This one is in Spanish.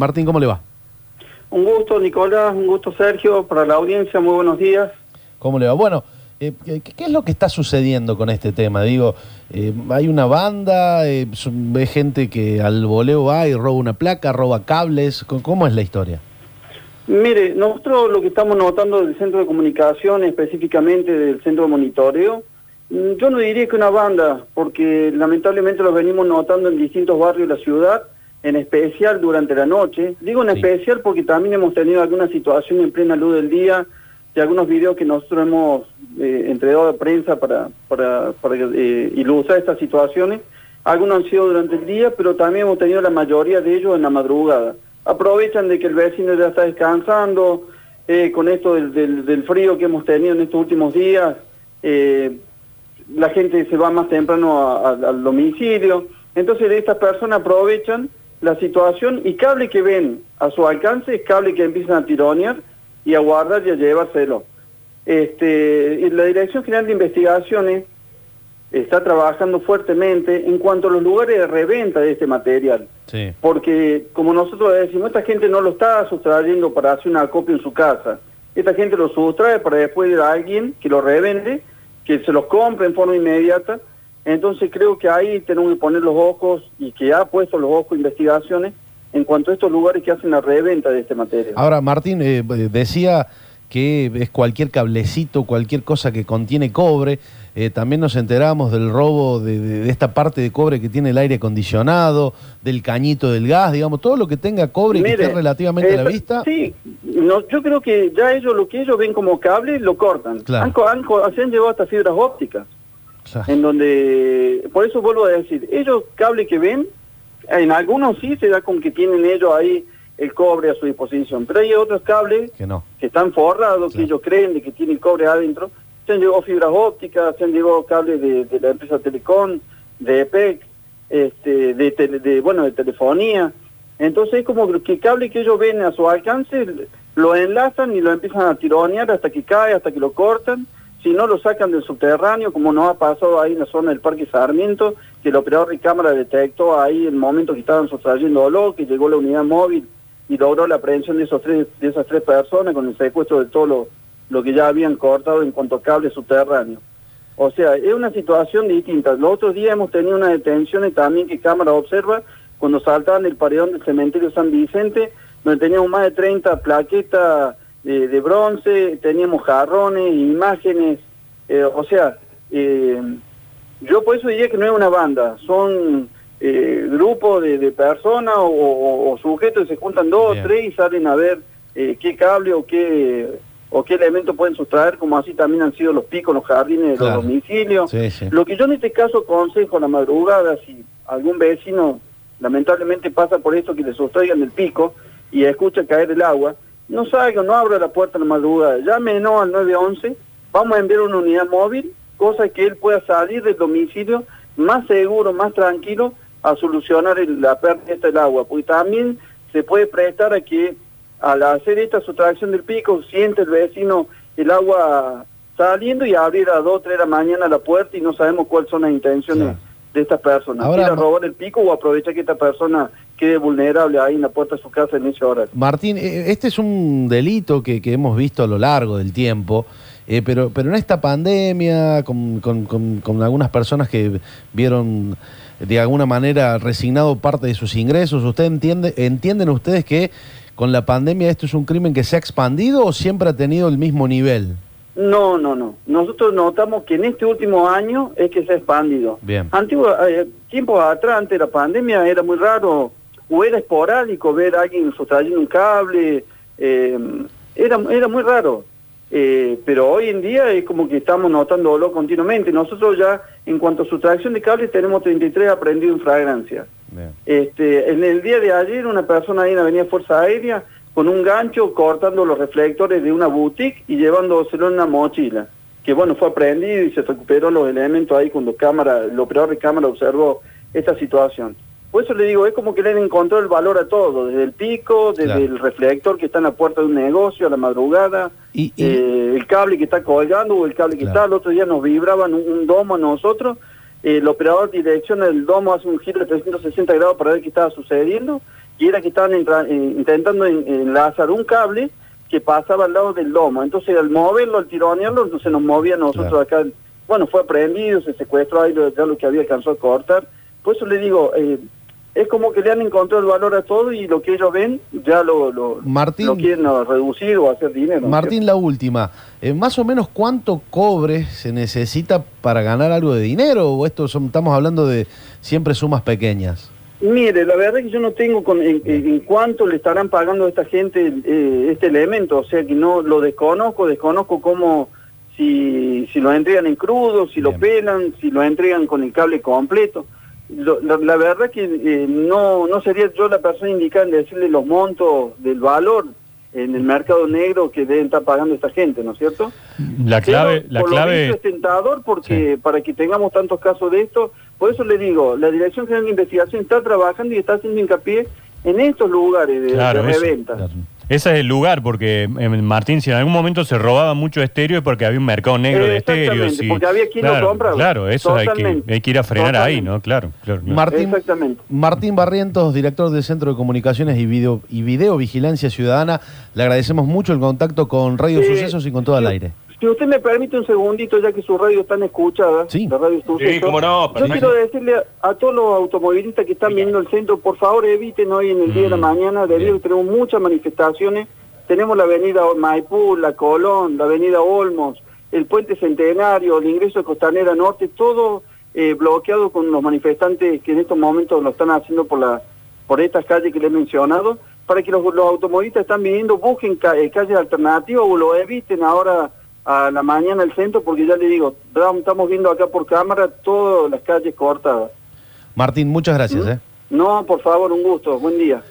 Martín, ¿cómo le va? Un gusto, Nicolás, un gusto, Sergio, para la audiencia, muy buenos días. ¿Cómo le va? Bueno, eh, ¿qué, es lo que está sucediendo con este tema? Digo, eh, hay una banda, eh, ve gente que al voleo va y roba una placa, roba cables, ¿cómo- ¿cómo es la historia? Mire, nosotros lo que estamos notando del centro de comunicación, específicamente del centro de monitoreo, mm, yo no diría que una banda, porque lamentablemente lo venimos notando en distintos barrios de la ciudad, en especial durante la noche. Digo en Sí. especial porque también hemos tenido alguna situación en plena luz del día y algunos videos que nosotros hemos eh, entregado a prensa para, para, para eh, ilustrar estas situaciones. Algunos han sido durante el día, pero también hemos tenido la mayoría de ellos en la madrugada. Aprovechan de que el vecino ya está descansando, eh, con esto del, del- del frío que hemos tenido en estos últimos días, eh, la gente se va más temprano a- a- al domicilio. Entonces estas personas aprovechan la situación y cable que ven a su alcance es cable que empiezan a tironear y a guardar y a llevárselo. Este, y la Dirección General de Investigaciones está trabajando fuertemente en cuanto a los lugares de reventa de este material. Sí. Porque, como nosotros decimos, esta gente no lo está sustrayendo para hacer una copia en su casa. Esta gente lo sustrae para después a alguien que lo revende, que se los compre en forma inmediata. Entonces creo que ahí tenemos que poner los ojos y que ha puesto los ojos investigaciones en cuanto a estos lugares que hacen la reventa de este material. Ahora, Martín, eh, decía que es cualquier cablecito, cualquier cosa que contiene cobre. Eh, también nos enteramos del robo de, de- de esta parte de cobre que tiene el aire acondicionado, del cañito del gas, digamos, todo lo que tenga cobre y que esté relativamente a la eh, vista. Sí, no, yo creo que ya ellos lo que ellos ven como cable lo cortan. Claro. Han, han se han llevado hasta fibras ópticas. Claro. en donde, por eso vuelvo a decir, ellos cable que ven, en algunos sí se da con que tienen ellos ahí el cobre a su disposición, pero hay otros cables Que no. que están forrados, que ellos creen de que tienen cobre adentro, se han llevado fibras ópticas, se han llevado cables de, de la empresa Telecom, de EPEC, este, de, tele- de, bueno, de telefonía, entonces es como que el cable que ellos ven a su alcance lo enlazan y lo empiezan a tironear hasta que cae, hasta que lo cortan, si no lo sacan del subterráneo, como nos ha pasado ahí en la zona del Parque Sarmiento, que el operador de cámara detectó ahí el momento que estaban sustrayéndolo, que llegó la unidad móvil y logró la aprehensión de, esos tres, de esas tres personas con el secuestro de todo lo, lo que ya habían cortado en cuanto a cables subterráneos. O sea, es una situación distinta. Los otros días hemos tenido unas detenciones también que cámara observa cuando saltaban el paredón del cementerio San Vicente, donde teníamos más de 30 plaquetas de, de bronce, teníamos jarrones, imágenes, eh, o sea, eh, yo por eso diría que no es una banda, son eh, grupos de, de personas o, o- o sujetos que se juntan dos o tres y salen a ver eh, qué cable o qué o qué elemento pueden sustraer, como así también han sido los picos, los jardines de Claro. los domicilios. Sí, sí. Lo que yo en este caso aconsejo a la madrugada, si algún vecino lamentablemente pasa por esto que le sustraigan el pico y escucha caer el agua, no salga, no abra la puerta a la madrugada, llámenos al 911, vamos a enviar una unidad móvil, cosa que él pueda salir del domicilio más seguro, más tranquilo a solucionar la pérdida del agua, porque también se puede prestar a que al hacer esta sustracción del pico siente el vecino el agua saliendo y abrir a 2 o 3 de la mañana la puerta y no sabemos cuáles son las intenciones. De estas personas. Ahora, Quiera Ma- robar el pico o aprovechar que esta persona quede vulnerable ahí en la puerta de su casa en ese horario. Martín, eh, este es un delito que, que hemos visto a lo largo del tiempo, eh, pero, pero en esta pandemia, con, con- con- con algunas personas que vieron de alguna manera resignado parte de sus ingresos, ¿usted entiende, entienden ustedes que con la pandemia esto es un crimen que se ha expandido o siempre ha tenido el mismo nivel? No, no, no. Nosotros notamos que en este último año es que se ha expandido. Bien. Antiguo, eh, tiempos atrás, antes de la pandemia, era muy raro o era esporádico ver a alguien sustrayendo un cable. eh, era, era muy raro. Eh, pero hoy en día es como que estamos notándolo continuamente. Nosotros ya, en cuanto a sustracción de cables, tenemos 33 aprendidos en fragancia. Bien. Este, en el día de ayer, una persona ahí en la Avenida Fuerza Aérea, con un gancho cortando los reflectores de una boutique y llevándoselo en una mochila. Que bueno, fue aprendido y se recuperó los elementos ahí cuando cámara, el operador de cámara observó esta situación. Por eso le digo, es como que le han encontrado el valor a todo, desde el pico, desde Claro. el reflector que está en la puerta de un negocio a la madrugada, Y- y- eh, el cable que está colgando o el cable que Claro. está. El otro día nos vibraban un, un domo a nosotros el operador direcciona el domo, hace un giro de 360 grados para ver qué estaba sucediendo y era que estaban eh, intentando en- enlazar un cable que pasaba al lado del lomo. Entonces al moverlo, al tironearlo, entonces nos movía a nosotros acá. Bueno, fue prendido, se secuestró ahí lo- ya lo que había alcanzado a cortar. Por eso le digo, eh, es como que le han encontrado el valor a todo y lo que ellos ven ya lo, lo, Martín- lo quieren uh, reducir o hacer dinero. ¿no? Martín, la última. Eh, ¿Más o menos cuánto cobre se necesita para ganar algo de dinero? ¿O esto son- estamos hablando de siempre sumas pequeñas? Mire, la verdad es que yo no tengo con, en, en- cuánto le estarán pagando a esta gente eh, este elemento, o sea que no lo desconozco, desconozco cómo, si, si lo entregan en crudo, si lo pelan, si lo entregan con el cable completo. Lo- la, la verdad es que eh, no, no sería yo la persona indicada en decirle los montos del valor en el mercado negro que deben estar pagando esta gente, ¿no es cierto? La clave, Pero, la por lo clave, visto es tentador porque para que tengamos tantos casos de esto, por eso le digo, la Dirección General de Investigación está trabajando y está haciendo hincapié en estos lugares de, Claro, de eso, reventa. Claro. Ese es el lugar, porque en Martín, si en algún momento se robaba mucho estéreo es porque había un mercado negro de estéreos. y- porque había quien lo claro, compraba. Claro, eso hay que, hay que ir a frenar ahí. ¿no? Claro, claro. claro. Martín, Exactamente. Martín Barrientos, director del Centro de Comunicaciones y Video, y Video Vigilancia Ciudadana, le agradecemos mucho el contacto con Radio Eh, Sucesos y con todo el aire. Si usted me permite un segundito, ya que su radio está escuchada, Sí. la radio Suceso, Sí, cómo no, yo quiero decirle a, a todos los automovilistas que están viniendo al centro, por favor eviten hoy en el día de la Mm, mañana, debido a que tenemos muchas manifestaciones, tenemos la avenida Maipú, la Colón, la avenida Olmos, el puente Centenario, el ingreso de Costanera Norte, todo eh, bloqueado con los manifestantes que en estos momentos lo están haciendo por la por estas calles que le he mencionado, para que los, los automovilistas están viniendo, busquen ca- eh, calles alternativas o lo eviten ahora a la mañana el centro, porque ya le digo, estamos viendo acá por cámara todas las calles cortadas. Martín, muchas gracias. ¿eh? No, por favor, un gusto, buen día.